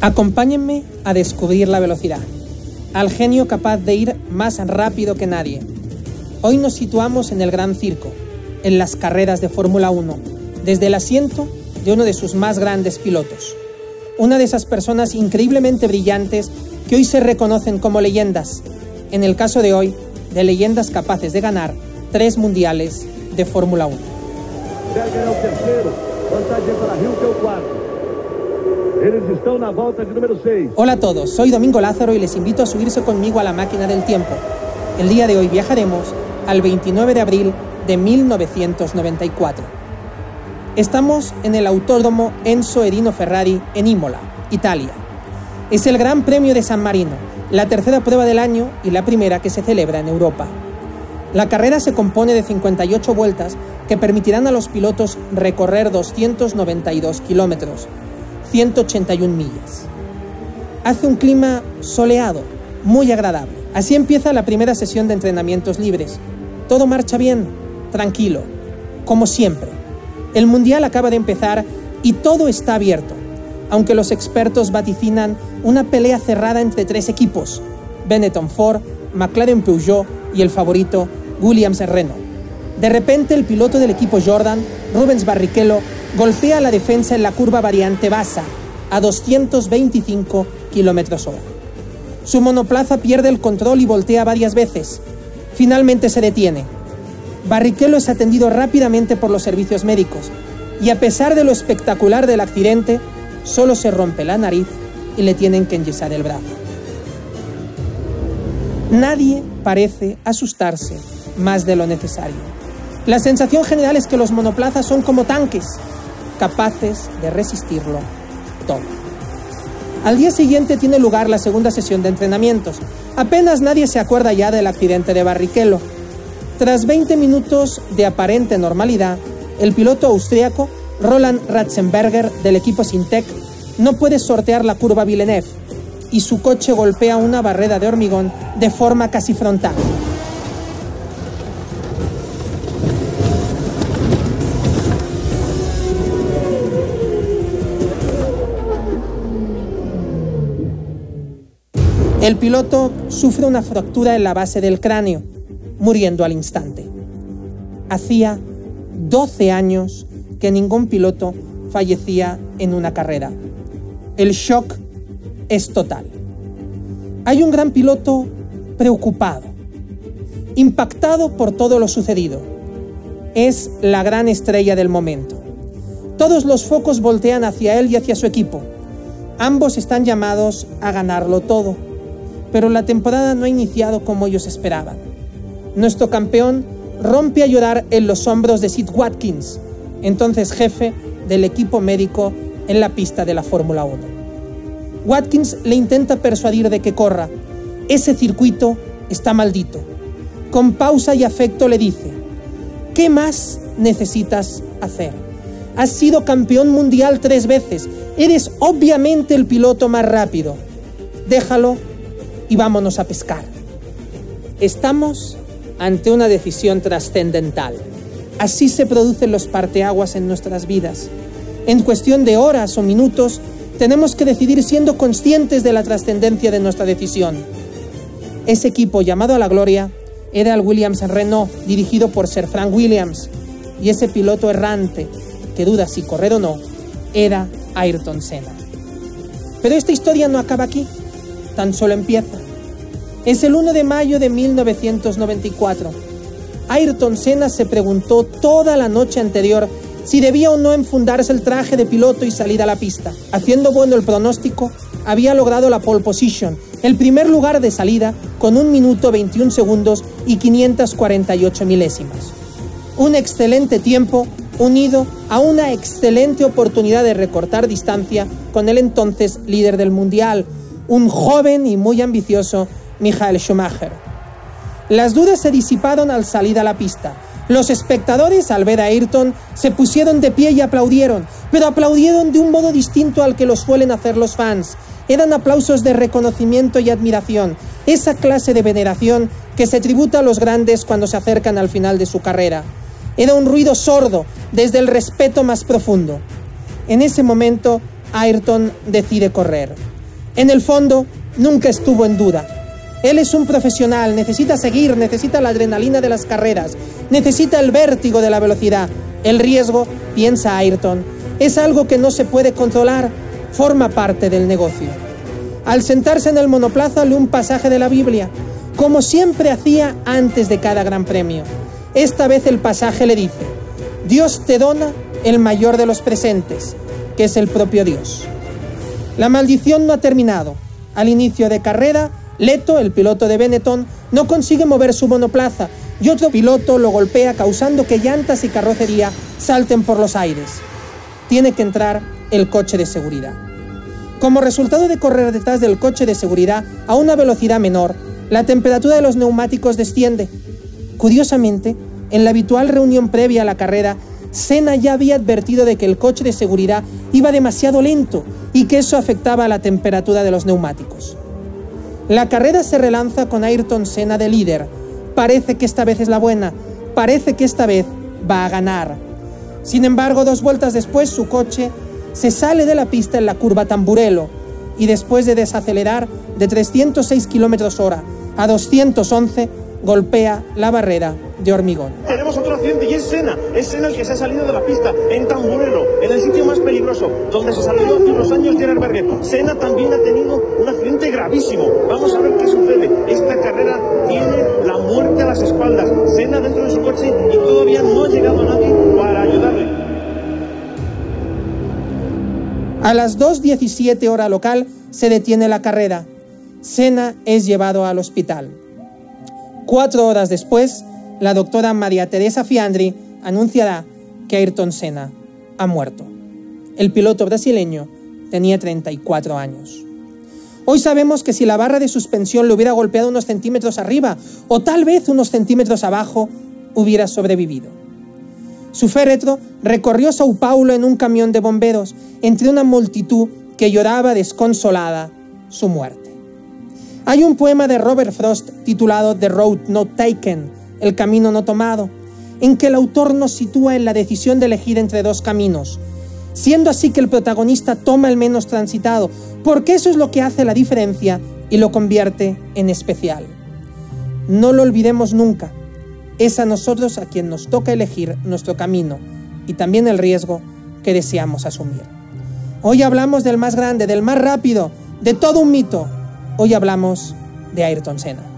Acompáñenme a descubrir la velocidad, al genio capaz de ir más rápido que nadie. Hoy nos situamos en el Gran Circo, en las carreras de Fórmula 1, desde el asiento de uno de sus más grandes pilotos. Una de esas personas increíblemente brillantes que hoy se reconocen como leyendas. En el caso de hoy, de leyendas capaces de ganar tres mundiales de Fórmula 1. Hola a todos, soy Domingo Lázaro y les invito a subirse conmigo a la máquina del tiempo. El día de hoy viajaremos al 29 de abril de 1994. Estamos en el Autódromo Enzo Edino Ferrari en Imola, Italia. Es el Gran Premio de San Marino, la tercera prueba del año y la primera que se celebra en Europa. La carrera se compone de 58 vueltas que permitirán a los pilotos recorrer 292 kilómetros, 181 millas. Hace un clima soleado, muy agradable. Así empieza la primera sesión de entrenamientos libres. Todo marcha bien, tranquilo, como siempre. El Mundial acaba de empezar y todo está abierto, aunque los expertos vaticinan una pelea cerrada entre tres equipos, Benetton Ford, McLaren Peugeot y el favorito Williams Renault. De repente el piloto del equipo Jordan, Rubens Barrichello, golpea la defensa en la curva variante Bassa a 225 km hora. Su monoplaza pierde el control y voltea varias veces. Finalmente se detiene. Barrichello es atendido rápidamente por los servicios médicos y a pesar de lo espectacular del accidente, solo se rompe la nariz y le tienen que enyesar el brazo. Nadie parece asustarse más de lo necesario. La sensación general es que los monoplazas son como tanques, capaces de resistirlo todo. Al día siguiente tiene lugar la segunda sesión de entrenamientos. Apenas nadie se acuerda ya del accidente de Barrichello. Tras 20 minutos de aparente normalidad, el piloto austriaco Roland Ratzenberger del equipo Sintec no puede sortear la curva Villeneuve y su coche golpea una barrera de hormigón de forma casi frontal. El piloto sufre una fractura en la base del cráneo, muriendo al instante. Hacía 12 años que ningún piloto fallecía en una carrera. El shock es total. Hay un gran piloto preocupado, impactado por todo lo sucedido. Es la gran estrella del momento. Todos los focos voltean hacia él y hacia su equipo. Ambos están llamados a ganarlo todo, pero la temporada no ha iniciado como ellos esperaban. Nuestro campeón rompe a llorar en los hombros de Sid Watkins, entonces jefe del equipo médico en la pista de la Fórmula 1. Watkins le intenta persuadir de que corra. Ese circuito está maldito. Con pausa y afecto le dice, ¿qué más necesitas hacer? Has sido campeón mundial tres veces. Eres obviamente el piloto más rápido. Déjalo y vámonos a pescar. Estamos ante una decisión trascendental. Así se producen los parteaguas en nuestras vidas. En cuestión de horas o minutos, tenemos que decidir siendo conscientes de la trascendencia de nuestra decisión. Ese equipo llamado a la gloria era el Williams Renault, dirigido por Sir Frank Williams, y ese piloto errante, que duda si correr o no, era Ayrton Senna. Pero esta historia no acaba aquí, tan solo empieza. Es el 1 de mayo de 1994. Ayrton Senna se preguntó toda la noche anterior si debía o no enfundarse el traje de piloto y salir a la pista. Haciendo bueno el pronóstico, había logrado la pole position, el primer lugar de salida con 1 minuto 21 segundos y 548 milésimas. Un excelente tiempo unido a una excelente oportunidad de recortar distancia con el entonces líder del mundial, un joven y muy ambicioso Michael Schumacher. Las dudas se disiparon al salir a la pista. Los espectadores, al ver a Ayrton, se pusieron de pie y aplaudieron, pero aplaudieron de un modo distinto al que lo suelen hacer los fans. Eran aplausos de reconocimiento y admiración, esa clase de veneración que se tributa a los grandes cuando se acercan al final de su carrera. Era un ruido sordo, desde el respeto más profundo. En ese momento, Ayrton decide correr. En el fondo, nunca estuvo en duda. Él es un profesional, necesita seguir, necesita la adrenalina de las carreras, necesita el vértigo de la velocidad. El riesgo, piensa Ayrton, es algo que no se puede controlar, forma parte del negocio. Al sentarse en el monoplaza lee un pasaje de la Biblia, como siempre hacía antes de cada gran premio. Esta vez el pasaje le dice, Dios te dona el mayor de los presentes, que es el propio Dios. La maldición no ha terminado. Al inicio de carrera, Leto, el piloto de Benetton, no consigue mover su monoplaza y otro piloto lo golpea causando que llantas y carrocería salten por los aires. Tiene que entrar el coche de seguridad. Como resultado de correr detrás del coche de seguridad a una velocidad menor, la temperatura de los neumáticos desciende. Curiosamente, en la habitual reunión previa a la carrera, Senna ya había advertido de que el coche de seguridad iba demasiado lento y que eso afectaba a la temperatura de los neumáticos. La carrera se relanza con Ayrton Senna de líder. Parece que esta vez es la buena, parece que esta vez va a ganar. Sin embargo, dos vueltas después su coche se sale de la pista en la curva Tamburelo y después de desacelerar de 306 km hora a 211, golpea la barrera de hormigón. Y es Sena. Es Sena el que se ha salido de la pista en Tamburelo, en el sitio más peligroso, donde se salió hace unos años Gerard Berger. Sena también ha tenido un accidente gravísimo. Vamos a ver qué sucede. Esta carrera tiene la muerte a las espaldas. Sena dentro de su coche y todavía no ha llegado nadie para ayudarle. A las 2.17 hora local se detiene la carrera. Sena es llevado al hospital. Cuatro horas después, la doctora María Teresa Fiandri anunciará que Ayrton Senna ha muerto. El piloto brasileño tenía 34 años. Hoy sabemos que si la barra de suspensión le hubiera golpeado unos centímetros arriba o tal vez unos centímetros abajo, hubiera sobrevivido. Su féretro recorrió Sao Paulo en un camión de bomberos entre una multitud que lloraba desconsolada su muerte. Hay un poema de Robert Frost titulado The Road Not Taken, El Camino No Tomado, en que el autor nos sitúa en la decisión de elegir entre dos caminos, siendo así que el protagonista toma el menos transitado, porque eso es lo que hace la diferencia y lo convierte en especial. No lo olvidemos nunca, es a nosotros a quien nos toca elegir nuestro camino y también el riesgo que deseamos asumir. Hoy hablamos del más grande, del más rápido, de todo un mito. Hoy hablamos de Ayrton Senna.